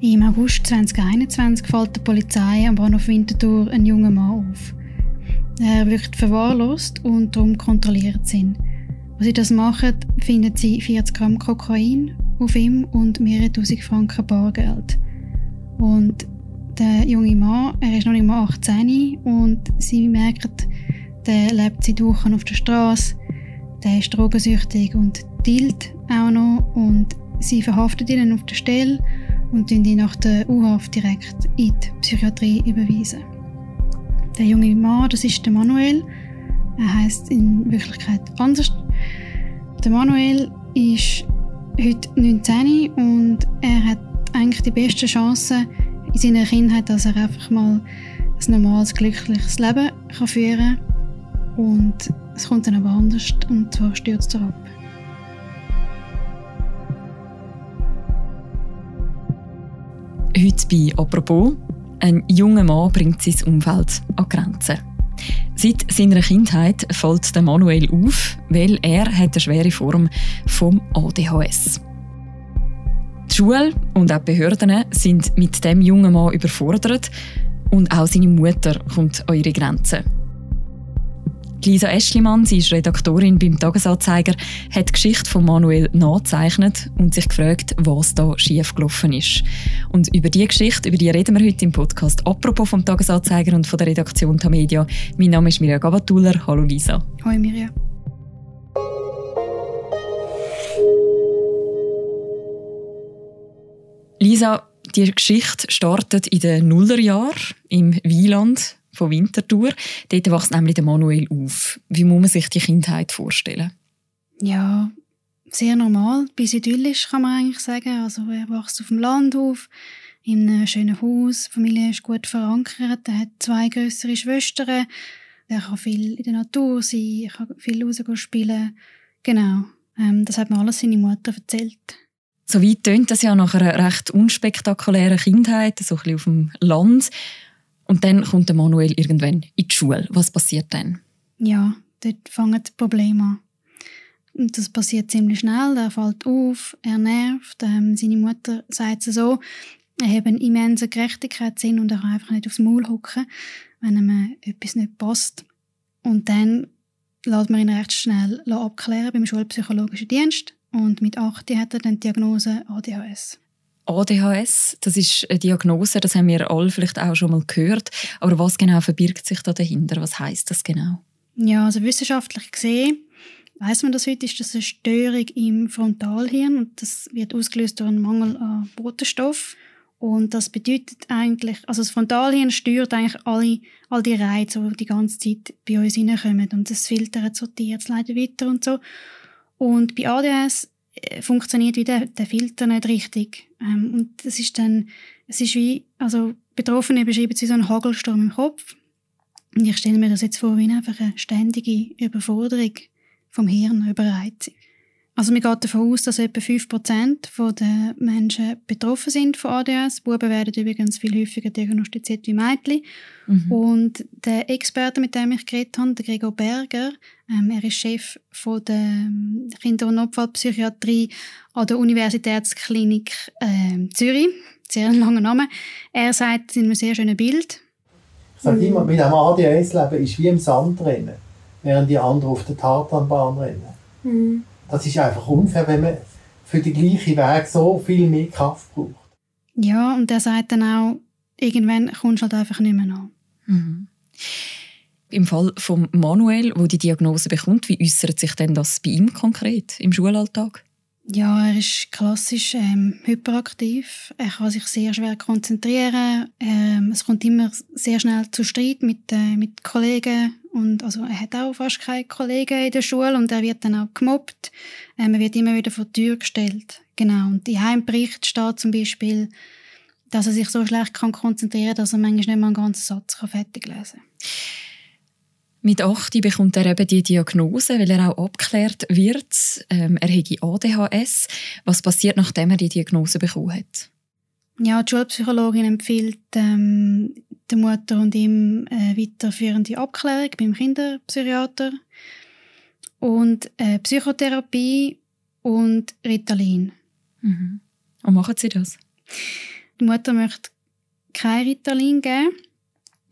Im August 2021 fällt der Polizei am Bahnhof Winterthur einen jungen Mann auf. Er wirkt verwahrlost und darum kontrolliert ihn. Als sie das machen, finden sie 40 Gramm Kokain auf ihm und mehrere tausend Franken Bargeld. Und der junge Mann, er ist noch nicht mal 18 und sie merken, der lebt seit Wochen auf der Straße, der ist drogensüchtig und dealt auch noch und sie verhaften ihn auf der Stelle und ihn nach der U-Haft direkt in die Psychiatrie überweisen. Der junge Mann, das ist der Manuel. Er heißt in Wirklichkeit anders. Der Manuel ist heute 19 und er hat eigentlich die besten Chancen in seiner Kindheit, dass er einfach mal ein normales, glückliches Leben kann führen kann. Und es kommt dann aber anders und zwar stürzt er ab. Bei «Apropos» ein junger Mann bringt sein Umfeld an Grenzen. Seit seiner Kindheit fällt der Manuel auf, weil er hat eine schwere Form vom ADHS. Die Schule und auch die Behörden sind mit dem jungen Mann überfordert und auch seine Mutter kommt an ihre Grenzen. Lisa Eschlimann, sie ist Redaktorin beim Tagesanzeiger, hat die Geschichte von Manuel nachgezeichnet und sich gefragt, was da schiefgelaufen ist. Und über diese Geschichte, über die reden wir heute im Podcast. Apropos vom Tagesanzeiger und von der Redaktion Tamedia. Mein Name ist Mirja Gabatuller. Hallo Lisa. Hallo Mirja. Lisa, die Geschichte startet in den Nullerjahren im Wieland von Winterthur. Dort wächst nämlich der Manuel auf. Wie muss man sich die Kindheit vorstellen? Ja, sehr normal, bis idyllisch kann man eigentlich sagen. Also er wächst auf dem Land auf, in einem schönen Haus. Die Familie ist gut verankert. Er hat zwei größere Schwestern. Er kann viel in der Natur sein, er kann viel raus spielen. Genau, ähm, das hat mir alles seine Mutter erzählt. So weit tönt das ja nach einer recht unspektakulären Kindheit, so ein bisschen auf dem Land. Und dann kommt der Manuel irgendwann in die Schule. Was passiert dann? Ja, dort fangen die Probleme an. Und das passiert ziemlich schnell. Er fällt auf, er nervt. Ähm, seine Mutter sagt es so, er hat einen immensen Gerechtigkeitssinn und er kann einfach nicht aufs Maul hocken, wenn ihm etwas nicht passt. Und dann lässt man ihn recht schnell abklären beim Schulpsychologischen Dienst. Und mit 8 hat er dann die Diagnose ADHS. ADHS, das ist eine Diagnose, das haben wir alle vielleicht auch schon mal gehört. Aber was genau verbirgt sich da dahinter? Was heißt das genau? Ja, also wissenschaftlich gesehen weiß man das heute, ist das eine Störung im Frontalhirn und das wird ausgelöst durch einen Mangel an Botenstoff. Und das bedeutet eigentlich, also das Frontalhirn steuert eigentlich alle, all die Reize, die die ganze Zeit bei uns hineinkommen. Und das filtert, sortiert, es leitet weiter und so. Und bei ADS funktioniert wie der, Filter nicht richtig. Ähm, und das ist dann, es ist wie, also Betroffene beschreiben es wie so einen Hagelsturm im Kopf. Und ich stelle mir das jetzt vor wie einfach eine ständige Überforderung vom Hirn, Überreizung. Also man geht davon aus, dass etwa 5% der Menschen betroffen sind von ADS. Buben werden übrigens viel häufiger diagnostiziert wie Mädchen. Mhm. Und der Experte, mit dem ich geredet habe, der Gregor Berger, ähm, er ist Chef von der ähm, Kinder- und Notfallpsychiatrie an der Universitätsklinik äh, Zürich. Sehr langer Name. Er sagt in einem sehr schönen Bild. Ich sage immer, mit einem ADHS-Leben ist wie im Sand rennen, während die anderen auf der Tartanbahn rennen. Mhm. Das ist einfach unfair, wenn man für den gleichen Weg so viel mehr Kraft braucht. Ja, und er sagt dann auch, irgendwann kommst du halt einfach nicht mehr nach. Mhm. Im Fall von Manuel, wo die Diagnose bekommt, wie äußert sich denn das bei ihm konkret im Schulalltag? Ja, er ist klassisch ähm, hyperaktiv. Er kann sich sehr schwer konzentrieren. Ähm, es kommt immer sehr schnell zu Streit mit, äh, mit Kollegen. Und also er hat auch fast keine Kollegen in der Schule und er wird dann auch gemobbt. Ähm, er wird immer wieder vor die Tür gestellt. Genau. Und in einem Bericht steht zum Beispiel, dass er sich so schlecht kann konzentrieren kann, dass er manchmal nicht mal einen ganzen Satz fertig lesen kann. Mit 8 bekommt er eben die Diagnose, weil er auch abgeklärt wird. Ähm, er hat ADHS. Was passiert, nachdem er die Diagnose bekommen hat? Ja, die Schulpsychologin empfiehlt ähm, der Mutter und ihm eine weiterführende Abklärung beim Kinderpsychiater und äh, Psychotherapie und Ritalin. Mhm. Und machen Sie das? die Mutter möchte kein Ritalin geben,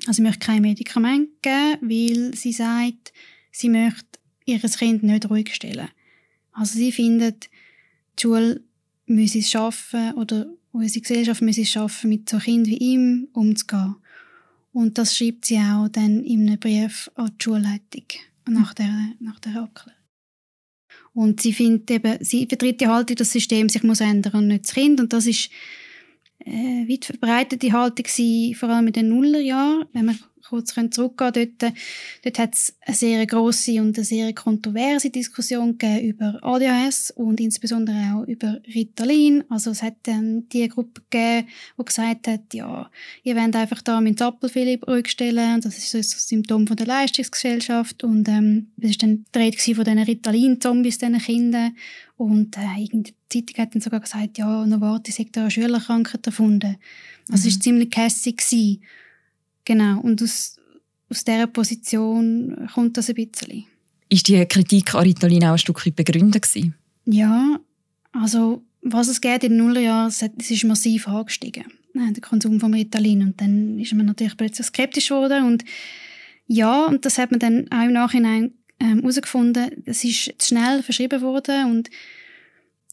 also möchte kein Medikament geben, weil sie sagt, sie möchte ihr Kind nicht ruhig stellen. Also sie findet, die Schule müsse es schaffen oder unsere Gesellschaft müsse es schaffen, mit so Kind wie ihm umzugehen. Und das schreibt sie auch dann in einem Brief an die Schulleitung nach der, nach der Abklärung. Und sie findet eben, sie vertritt die Haltung, dass das System sich muss ändern und nicht das Kind. Und das ist äh, weit verbreitete Haltung vor allem in den Nullerjahren. Wenn man kurz zurückgehen dort, dort hat es eine sehr grosse und eine sehr kontroverse Diskussion gegeben über ADHS und insbesondere auch über Ritalin. Also es hat dann die Gruppe gegeben, die gesagt hat, ja, ihr wollt einfach da mit Appelfili ruhig stellen, das ist so ein Symptom von der Leistungsgesellschaft und ähm, das ist dann die Rede von diesen Ritalin-Zombies, diesen Kindern und äh, die Zeitung hat dann sogar gesagt, ja, Novartis hat da eine Schülerkrankheit erfunden. Also mhm. es war ziemlich kässig. Genau, und aus, aus dieser Position kommt das ein bisschen. Ist die Kritik an Ritalin auch ein Stück weit begründet gewesen? Ja, also was es geht in den Nullerjahren, es ist massiv angestiegen, der Konsum von Ritalin. Und dann ist man natürlich plötzlich skeptisch geworden. Und ja, und das hat man dann auch im Nachhinein herausgefunden, ähm, es ist zu schnell verschrieben worden und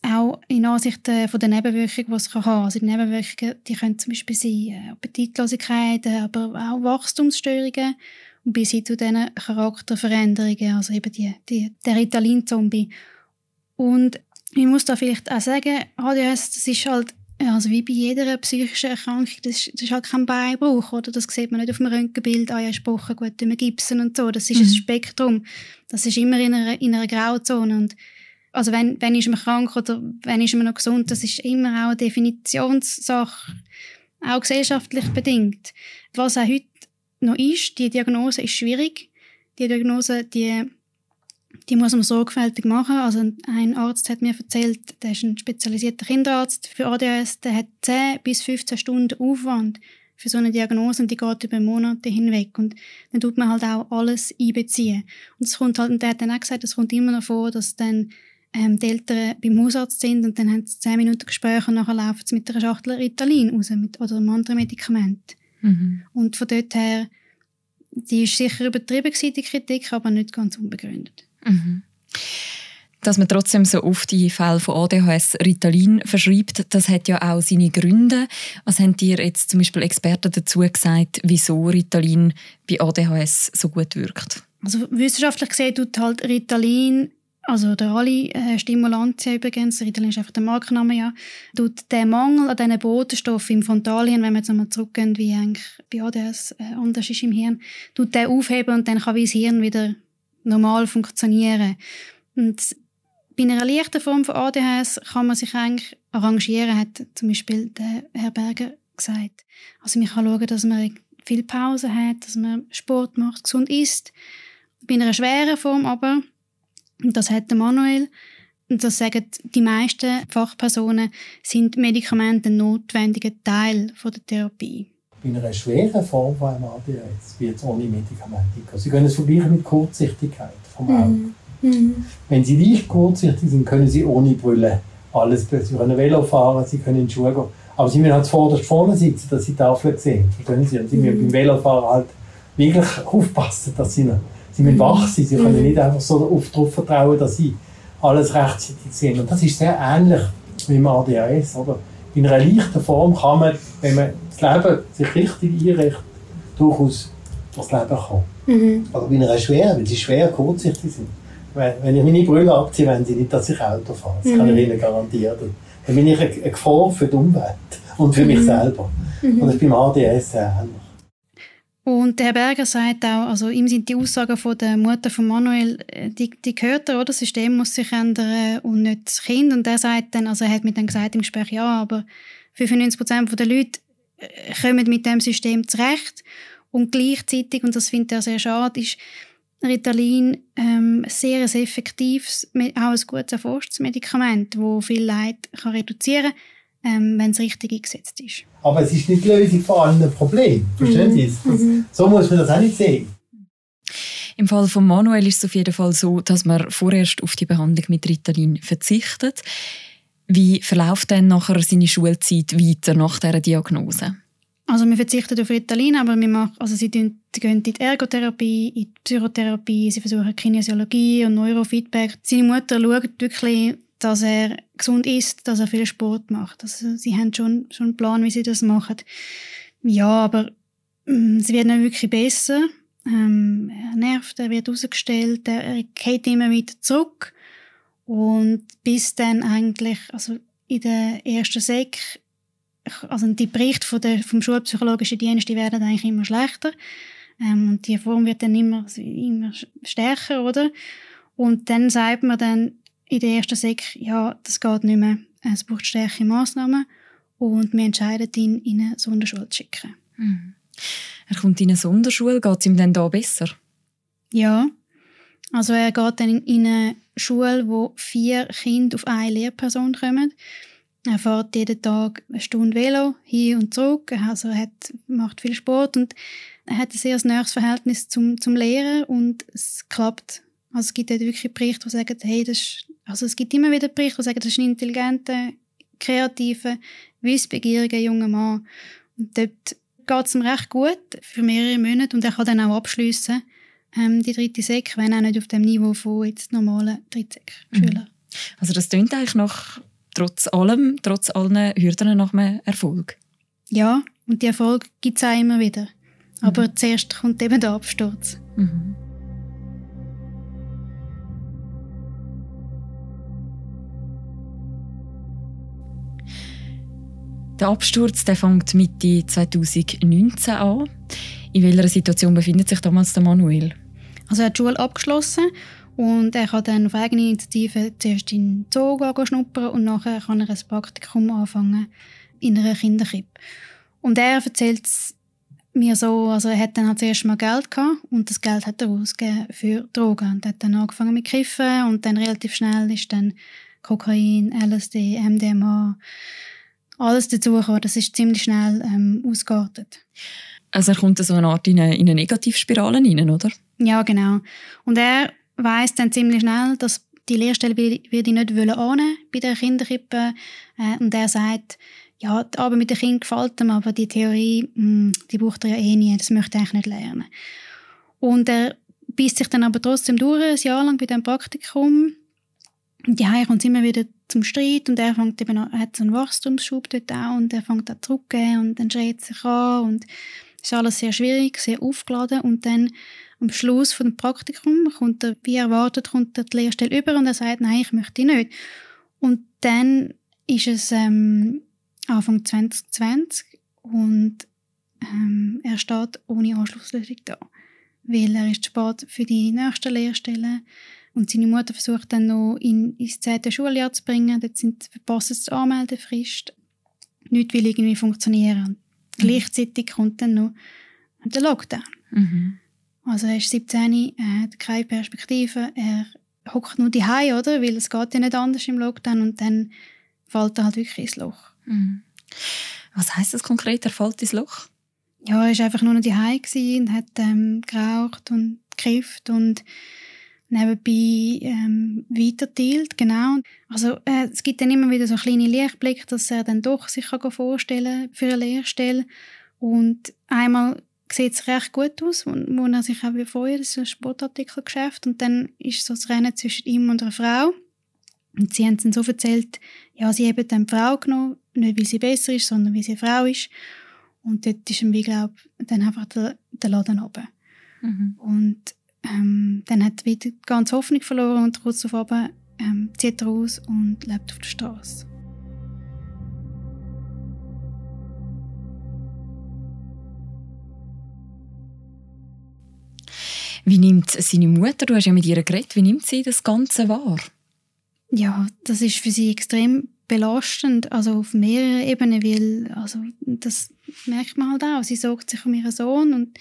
auch in Ansicht von der Nebenwirkungen, die es kann haben. Also die Nebenwirkungen, die können zum Beispiel sein äh, Appetitlosigkeit, aber auch Wachstumsstörungen und bis hin zu diesen Charakterveränderungen, also eben die, die, der Ritalin-Zombie. Und ich muss da vielleicht auch sagen, ADHS, das ist halt, also wie bei jeder psychischen Erkrankung, das ist, das ist halt kein Beinbruch, oder? Das sieht man nicht auf dem Röntgenbild, ah ja, Spochen, gut, wir gipsen und so. Das ist mhm. ein Spektrum. Das ist immer in einer, in einer Grauzone und also wenn, wenn ist man krank oder wenn ist man noch gesund, das ist immer auch eine Definitionssache, auch gesellschaftlich bedingt. Was auch heute noch ist, die Diagnose ist schwierig. Die Diagnose, die, die muss man sorgfältig machen. Also ein Arzt hat mir erzählt, der ist ein spezialisierter Kinderarzt für ADHS, der hat 10 bis 15 Stunden Aufwand für so eine Diagnose und die geht über Monate hinweg und dann tut man halt auch alles einbeziehen. Und es kommt halt, und der hat dann auch gesagt, es kommt immer noch vor, dass dann ähm, die Eltern beim Hausarzt sind und dann haben sie zehn Minuten Gespräche und nachher laufen sie mit einer Schachtel Ritalin raus mit, oder einem anderen Medikament. Mhm. Und von dort her, die ist sicher übertrieben gewesen, die Kritik, aber nicht ganz unbegründet. Mhm. Dass man trotzdem so oft die Fälle von ADHS Ritalin verschreibt, das hat ja auch seine Gründe. Was haben dir jetzt zum Beispiel Experten dazu gesagt, wieso Ritalin bei ADHS so gut wirkt? Also wissenschaftlich gesehen tut halt Ritalin also der alle äh, Stimulantien übrigens, Ritalin ist einfach der Markenname, ja, tut den Mangel an diesen Botenstoffen im Frontalhirn, wenn wir jetzt einmal zurückgehen, wie eigentlich bei ADS äh, anders ist im Hirn, tut den aufheben und dann kann wie das Hirn wieder normal funktionieren. Und bei einer leichten Form von ADHS kann man sich eigentlich arrangieren, hat zum Beispiel der Herr Berger gesagt. Also man kann schauen, dass man viel Pause hat, dass man Sport macht, gesund isst. Bei einer schweren Form aber das hat der Manuel. Und das sagen die meisten Fachpersonen, sind Medikamente ein notwendiger Teil von der Therapie. Bei einer schweren Form von einem ADHS wird es ohne Medikamente gehen. Sie können es vergleichen mit Kurzsichtigkeit vom Auge. Mhm. Mhm. Wenn Sie leicht kurzsichtig sind, können Sie ohne Brille alles Sie können Velo fahren, Sie können in die Schuhe gehen. Aber Sie müssen halt zuvorderst vorne sitzen, dass Sie die Tafel sehen. Verstehen Sie? Und Sie müssen mhm. beim Velofahren halt wirklich aufpassen, dass Sie Sie müssen wach sein, sie können mhm. nicht einfach so darauf vertrauen, dass sie alles rechtzeitig sehen. Und das ist sehr ähnlich wie im ADHS. Oder? In einer leichten Form kann man, wenn man das Leben sich richtig einrichtet, durchaus das Leben kommen. Mhm. Aber bei einer schweren, wenn sie schwer kurzsichtig sind, wenn ich meine Brille abziehe, wenn sie nicht, dass ich Auto fahre. Das mhm. kann ich Ihnen garantieren. Dann bin ich eine Gefahr für die Umwelt und für mhm. mich selber. Mhm. Und das ist beim ADS sehr ähnlich. Und der Herr Berger sagt auch, also ihm sind die Aussagen von der Mutter von Manuel, äh, die, die gehört er, oder? Das System muss sich ändern und nicht das Kind. Und er sagt dann, also er hat mir dann gesagt im Gespräch, ja, aber 95 Prozent der Leute äh, kommen mit dem System zurecht. Und gleichzeitig, und das findet er sehr schade, ist Ritalin ähm, sehr ein effektives, auch ein gut erforschtes Medikament, das viel Leid kann reduzieren kann ähm, wenn es richtig eingesetzt ist. Aber es ist nicht die Lösung von allen Problemen. Verstehen mhm. Sie es? Mhm. So muss man das auch nicht sehen. Im Fall von Manuel ist es auf jeden Fall so, dass man vorerst auf die Behandlung mit Ritalin verzichtet. Wie verläuft denn nachher seine Schulzeit weiter nach dieser Diagnose? Also wir verzichten auf Ritalin, aber wir machen, also sie gehen in die Ergotherapie, in die Psychotherapie, sie versuchen Kinesiologie und Neurofeedback. Seine Mutter schaut wirklich, dass er gesund ist, dass er viel Sport macht. Also sie haben schon, schon einen Plan, wie sie das machen. Ja, aber ähm, sie werden dann wirklich besser. Ähm, er nervt, er wird rausgestellt, er, er geht immer wieder zurück. Und bis dann eigentlich, also in der ersten Sek also die Berichte von der, vom schulpsychologischen Dienst, die werden eigentlich immer schlechter. Ähm, und die Form wird dann immer, immer stärker, oder? Und dann sagt man dann in der ersten Sek, ja, das geht nicht mehr. Es braucht stärkere Massnahmen. Und wir entscheiden ihn, in eine Sonderschule zu schicken. Mhm. Er kommt in eine Sonderschule. Geht es ihm dann da besser? Ja. Also er geht dann in eine Schule, wo vier Kinder auf eine Lehrperson kommen. Er fährt jeden Tag eine Stunde Velo hin und zurück. Also er hat, macht viel Sport und er hat ein sehr nahes Verhältnis zum, zum Lehren und es klappt. Also es gibt dort wirklich Berichte, die sagen, hey, das ist, also es gibt immer wieder Berichte, die sagen, das ist ein intelligenter, kreativer, wissbegieriger junger Mann. Und dort geht es ihm recht gut für mehrere Monate und er kann dann auch abschliessen ähm, die dritte Sek, wenn auch nicht auf dem Niveau von jetzt normalen Drittsekschülern. Mhm. Also das klingt eigentlich noch trotz allem, trotz allen Hürden nach einem Erfolg. Ja, und die Erfolg gibt es auch immer wieder. Aber mhm. zuerst kommt eben der Absturz. Mhm. Der Absturz der fängt Mitte 2019 an. In welcher Situation befindet sich damals der Manuel? Also er hat die Schule abgeschlossen und er kann dann auf eigene Initiative zuerst in den Zoo schnuppern und nachher kann er ein Praktikum anfangen in einer Kinderkrippe. Und er erzählt mir so, also er hat dann halt zuerst mal Geld gehabt und das Geld hat er ausgegeben für Drogen und hat dann angefangen mit Kiffen und dann relativ schnell ist dann Kokain, LSD, MDMA, alles dazu gekommen. Das ist ziemlich schnell ähm, ausgeartet. Also er kommt so eine Art in eine, in eine Negativspirale rein, oder? Ja, genau. Und er weiß dann ziemlich schnell, dass die Lehrstelle will, will ich nicht annehmen bei der Kinderkrippe. Äh, und er sagt, ja, die Arbeit mit den Kindern gefällt ihm, aber die Theorie, mh, hm, die braucht er ja eh nie, das möchte er eigentlich nicht lernen. Und er beißt sich dann aber trotzdem durch, ein Jahr lang bei diesem Praktikum. Und ja, kommt immer wieder zum Streit und er fängt eben an, hat so einen Wachstumsschub dort auch und er fängt an zurückzugehen und dann schreit sich an und es ist alles sehr schwierig, sehr aufgeladen und dann am Schluss von Praktikum kommt er, wie erwartet, kommt er die Lehrstelle über und er sagt, nein, ich möchte nicht. Und dann ist es ähm, Anfang 2020 und ähm, er steht ohne Anschlusslösung da, weil er ist spät für die nächste Lehrstelle und seine Mutter versucht dann noch ihn ins zweite Schuljahr zu bringen. Dort sind verpasst die Anmeldefrist. Nichts will irgendwie funktionieren. Und mhm. Gleichzeitig kommt dann noch der Lockdown. Mhm. Also er ist 17, er hat keine Perspektive, er hockt nur die oder? Weil es geht ja nicht anders im Lockdown und dann fällt er halt wirklich ins Loch. Mhm. Was heißt das konkret? Er fällt ins Loch? Ja, er war einfach nur noch die und hat ähm, geraucht und gekifft und nebenbei ähm, weiterteilt, genau. Also äh, es gibt dann immer wieder so kleine Lichtblicke, dass er dann doch sich kann vorstellen für eine Lehrstelle und einmal sieht es recht gut aus, wo, wo er sich auch wie vorher, das ist ein Sportartikelgeschäft, und dann ist so das Rennen zwischen ihm und einer Frau. Und sie haben dann so erzählt, ja, sie haben dann die Frau genommen, nicht weil sie besser ist, sondern weil sie eine Frau ist. Und dort ist wie glaube dann einfach der, der Laden runter. Mhm. Und ähm, dann hat er wieder die ganze Hoffnung verloren und kurz darauf ähm, zieht er aus und lebt auf der Straße. Wie nimmt seine Mutter, du hast ja mit ihr geredet, wie nimmt sie das Ganze wahr? Ja, das ist für sie extrem belastend, also auf mehreren Ebenen, weil also das merkt man halt auch. Sie sorgt sich um ihren Sohn und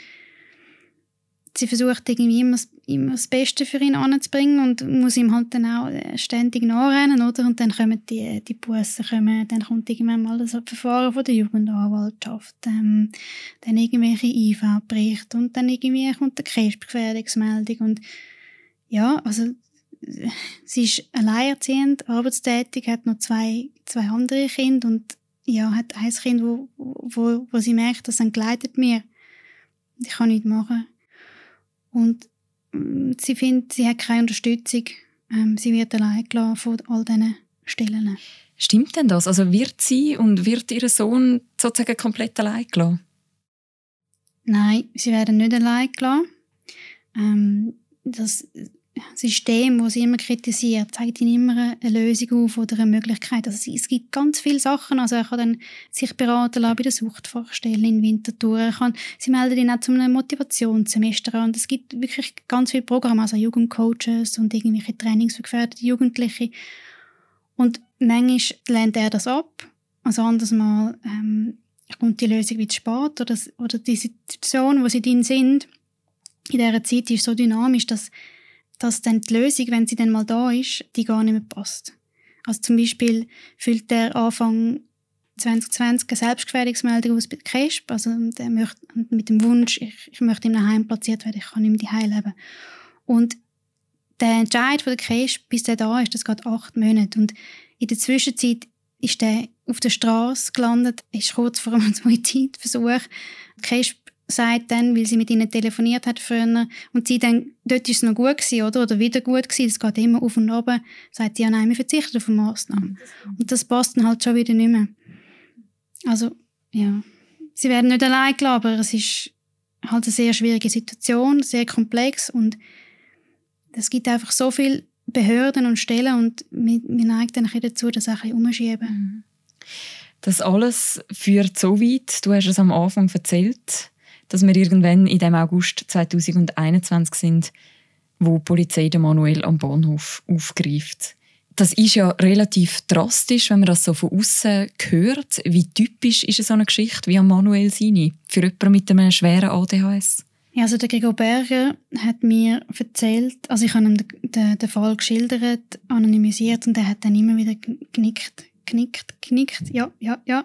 sie versucht irgendwie immer, immer das Beste für ihn anzubringen und muss ihm halt dann auch äh, ständig nachrennen, oder? Und dann kommen die, die Bussen, kommen, dann kommt irgendwann mal das Verfahren von der Jugendanwaltschaft, ähm, dann irgendwelche IV-Berichte und dann irgendwie kommt eine Krebsgefährdungsmeldung und ja, also sie ist alleinerziehend, arbeitstätig, hat noch zwei, zwei andere Kinder und ja, hat ein Kind, wo, wo, wo sie merkt, das entgleitet mir. Ich kann nichts machen. Und mm, sie findet, sie hat keine Unterstützung. Ähm, sie wird allein gelassen von all diesen Stellen. Stimmt denn das? Also wird sie und wird ihr Sohn sozusagen komplett allein gelassen? Nein, sie werden nicht allein gelassen. Ähm, das System, das sie immer kritisiert, zeigt ihnen immer eine Lösung auf oder eine Möglichkeit. Also es gibt ganz viele Sachen. Also er kann dann sich beraten lassen bei der Suchtfachstelle in Winterthur. Er kann, sie melden ihn auch zu einem Motivationssemester an. Es gibt wirklich ganz viele Programme, also Jugendcoaches und irgendwelche Trainings für gefährdete Jugendliche. Und manchmal lehnt er das ab. Also anders mal ähm, kommt die Lösung wieder spät oder, oder die Situation, wo sie drin sind, in dieser Zeit ist so dynamisch, dass dass dann die Lösung, wenn sie dann mal da ist, die gar nicht mehr passt. Also zum Beispiel füllt der Anfang 2020 eine Selbstgefährdungsmeldung aus bei der KESP, also der möchte, mit dem Wunsch, ich, ich möchte im Heim platziert werden, ich kann nicht mehr leben. Und der Entscheid von der KESP, bis der da ist, das geht acht Monate. Und in der Zwischenzeit ist der auf der Straße gelandet, ist kurz vor einem Suizidversuch. Die KESP sagt dann, weil sie mit ihnen telefoniert hat früher und sie dann, dort ist es noch gut gewesen, oder? Oder wieder gut gewesen, es geht immer auf und ab, sagt sie, ja nein, wir verzichten auf Massnahmen. Und das passt dann halt schon wieder nicht mehr. Also, ja. Sie werden nicht allein gelassen, aber es ist halt eine sehr schwierige Situation, sehr komplex und es gibt einfach so viele Behörden und Stellen und wir, wir neigen dann dazu, das ein bisschen umschieben. Mhm. Das alles führt so weit, du hast es am Anfang erzählt, dass wir irgendwann in dem August 2021 sind, wo die Polizei den Manuel am Bahnhof aufgreift. Das ist ja relativ drastisch, wenn man das so von außen hört. Wie typisch ist so eine Geschichte wie am Manuel seine für jemanden mit einem schweren ADHS? Ja, also der Gregor Berger hat mir erzählt, also ich habe ihm den, den Fall geschildert, anonymisiert und er hat dann immer wieder genickt genickt, genickt, ja, ja, ja.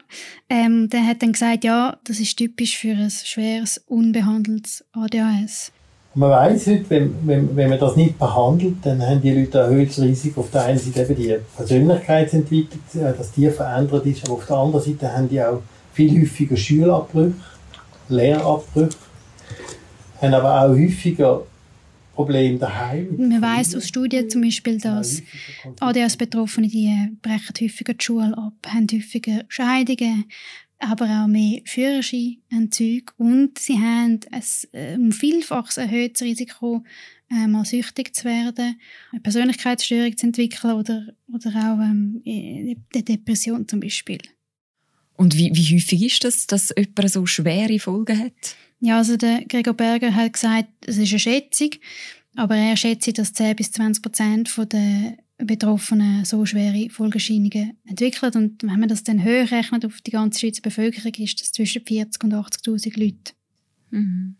Ähm, der hat dann gesagt, ja, das ist typisch für ein schweres, unbehandeltes ADHS. Man weiß heute, wenn, wenn, wenn man das nicht behandelt, dann haben die Leute ein erhöhtes Risiko. Auf der einen Seite eben die Persönlichkeitsentwicklung, äh, dass die verändert ist, aber auf der anderen Seite haben die auch viel häufiger Schulabbrüche, Lehrabbrüche, haben aber auch häufiger Problem daheim. Man weiß aus Studien zum Beispiel, dass ADHS-Betroffene die brechen häufiger die Schule ab, haben häufiger Scheidungen, aber auch mehr Führerscheinentzüge und sie haben ein äh, um vielfaches erhöhtes Risiko, äh, mal süchtig zu werden, eine Persönlichkeitsstörung zu entwickeln oder, oder auch ähm, eine Depression zum Beispiel. Und wie, wie häufig ist das, dass jemand so schwere Folgen hat? Ja, also der Gregor Berger hat gesagt, es ist eine Schätzung, aber er schätzt, dass 10 bis 20 Prozent der Betroffenen so schwere Folgescheinungen entwickeln. Und wenn man das dann hochrechnet auf die ganze Schweizer Bevölkerung, ist das zwischen 40 und 80.000 Leute. Mhm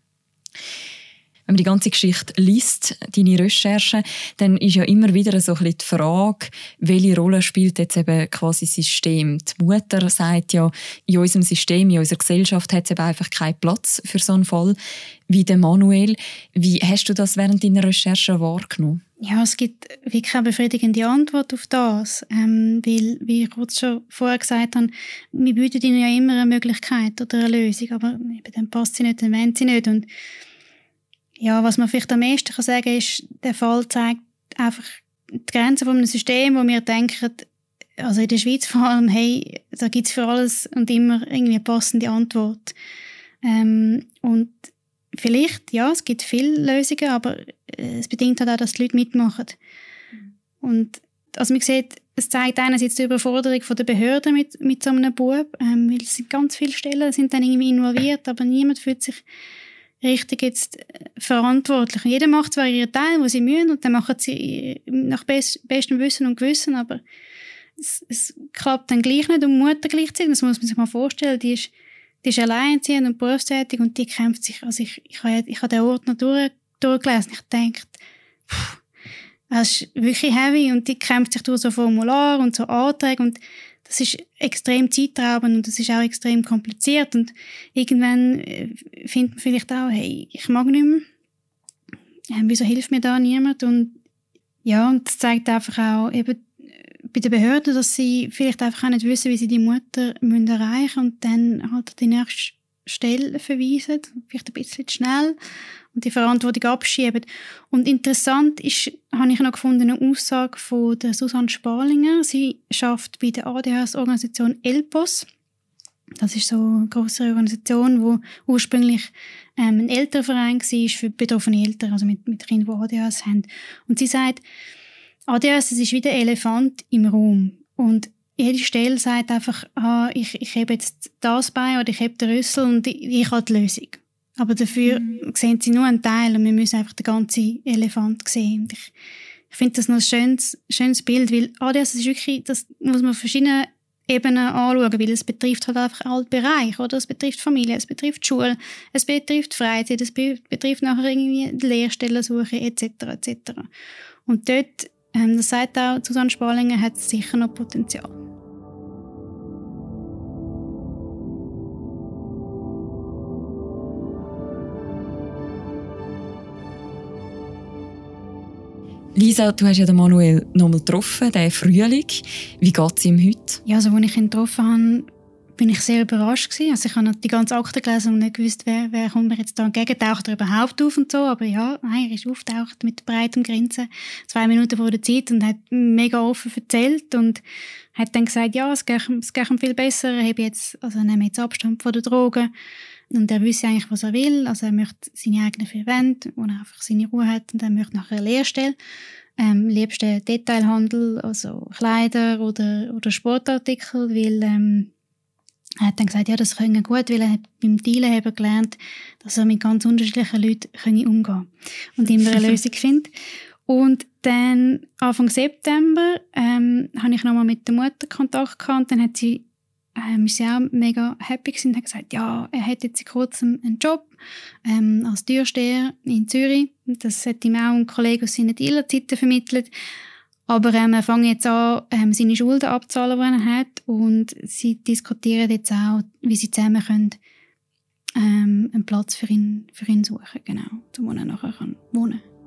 wenn man die ganze Geschichte liest, deine Recherchen, dann ist ja immer wieder so ein bisschen die Frage, welche Rolle spielt jetzt eben quasi das System? Die Mutter sagt ja, in unserem System, in unserer Gesellschaft hat es eben einfach keinen Platz für so einen Fall wie der Manuel. Wie hast du das während deiner Recherche wahrgenommen? Ja, es gibt wirklich eine befriedigende Antwort auf das, ähm, weil, wie ich kurz schon vorher gesagt habe, wir bieten ihnen ja immer eine Möglichkeit oder eine Lösung, aber eben, dann passt sie nicht, dann wollen sie nicht und ja, was man vielleicht am meisten kann sagen ist, der Fall zeigt einfach die Grenzen von einem System, wo wir denken, also in der Schweiz vor allem, hey, da gibt es für alles und immer irgendwie eine passende Antwort. Ähm, und vielleicht, ja, es gibt viele Lösungen, aber äh, es bedingt halt auch, dass die Leute mitmachen. Und also man sieht, es zeigt einerseits die Überforderung der Behörden mit, mit so einem Bub, ähm, weil es sind ganz viele Stellen sind dann irgendwie involviert, aber niemand fühlt sich richtig jetzt äh, verantwortlich. Und jeder macht zwar ihren Teil, wo sie müssen, und dann machen sie nach best, bestem Wissen und Gewissen, aber es, es klappt dann gleich nicht um Mutter gleichzeitig. Das muss man sich mal vorstellen. Die ist, die ist alleinerziehend und berufstätig und die kämpft sich, also ich, ich habe, ich habe den Ordner durch, durchgelesen. Ich denke, das ist wirklich heavy und die kämpft sich durch so Formular und so Anträge und das ist extrem zeitraubend und das ist auch extrem kompliziert und irgendwann äh, findet man vielleicht auch, hey, ich mag nicht mehr, ähm, wieso hilft mir da niemand? Und Ja, und das zeigt einfach auch eben bei den Behörden, dass sie vielleicht einfach auch nicht wissen, wie sie die Mutter müssen erreichen und dann halt die nächste Stelle verweisen, vielleicht ein bisschen schnell und die Verantwortung abschieben. Und interessant ist, habe ich noch gefunden, eine Aussage von der Susanne Sparlinger. Sie schafft bei der ADHS-Organisation ELPOS. Das ist so eine große Organisation, wo ursprünglich ähm, ein Elternverein war für betroffene Eltern, also mit, mit Kindern, die ADHS haben. Und sie sagt, ADHS ist wie der Elefant im Raum. Und jede Stelle sagt einfach, ah, ich, ich habe jetzt das bei oder ich habe den Rüssel und ich, ich habe die Lösung. Aber dafür mhm. sehen sie nur einen Teil und wir müssen einfach den ganzen Elefant sehen. Und ich, ich finde das noch ein schönes, schönes Bild, weil ADHS ist wirklich, das muss man auf verschiedenen Ebenen anschauen, weil es betrifft halt einfach alle Bereiche, oder? Es betrifft Familie, es betrifft Schule, es betrifft Freizeit, es betrifft nachher irgendwie die Lehrstellensuche etc. etc. Und dort ähm, das sagt auch Susanne Sparlinger, hat sicher noch Potenzial. Lisa, du hast ja den Manuel nochmal getroffen, den Frühling. Wie geht es ihm heute? Ja, also als ich ihn getroffen habe, bin ich sehr überrascht gewesen. Also ich habe die ganze Akte gelesen und nicht gewusst, wer, wer kommt mir jetzt da entgegen, taucht er überhaupt auf und so. Aber ja, nein, er ist auftaucht mit breitem Grinsen, zwei Minuten vor der Zeit und hat mega offen erzählt und hat dann gesagt, ja, es geht, es geht ihm viel besser, er habe jetzt, also nimmt jetzt Abstand von den Drogen und er wüsste eigentlich, was er will. Also er möchte seine eigenen vier Wände, wo er einfach seine Ruhe hat und er möchte nachher eine Lehrstelle. Ähm, liebste Detailhandel, also Kleider oder, oder Sportartikel, weil ähm, er hat dann gesagt, ja, das könne gut, weil er hat beim Dealen eben gelernt, dass er mit ganz unterschiedlichen Leuten könne umgehen und immer eine Lösung findet. Und dann Anfang September ähm, habe ich nochmal mit der Mutter Kontakt gehabt und dann hat sie ähm, ist auch mega happy gewesen und hat gesagt, ja, er hat jetzt seit kurzem einen Job ähm, als Türsteher in Zürich. Das hat ihm auch ein Kollege aus seinen Dealerzeiten vermittelt. Aber ähm, er fängt jetzt an, ähm, seine Schulden abzahlen, die er hat. Und sie diskutieren jetzt auch, wie sie zusammen können, ähm, einen Platz für ihn, für ihn suchen, genau, wo er nachher kann wohnen kann.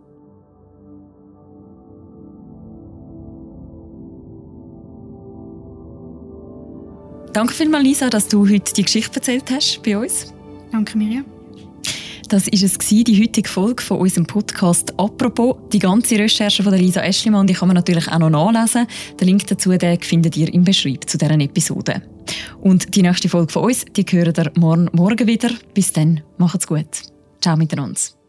Danke vielmals, Lisa, dass du heute die Geschichte erzählt hast bei uns. Danke, Mirja. Das war es, die heutige Folge von unserem Podcast «Apropos». Die ganze Recherche von Lisa Eschlimann die kann man natürlich auch noch nachlesen. Den Link dazu den findet ihr im Beschreibung zu dieser Episode. Und die nächste Folge von uns, die hören ihr morgen, morgen wieder. Bis dann, macht's gut. Ciao miteinander.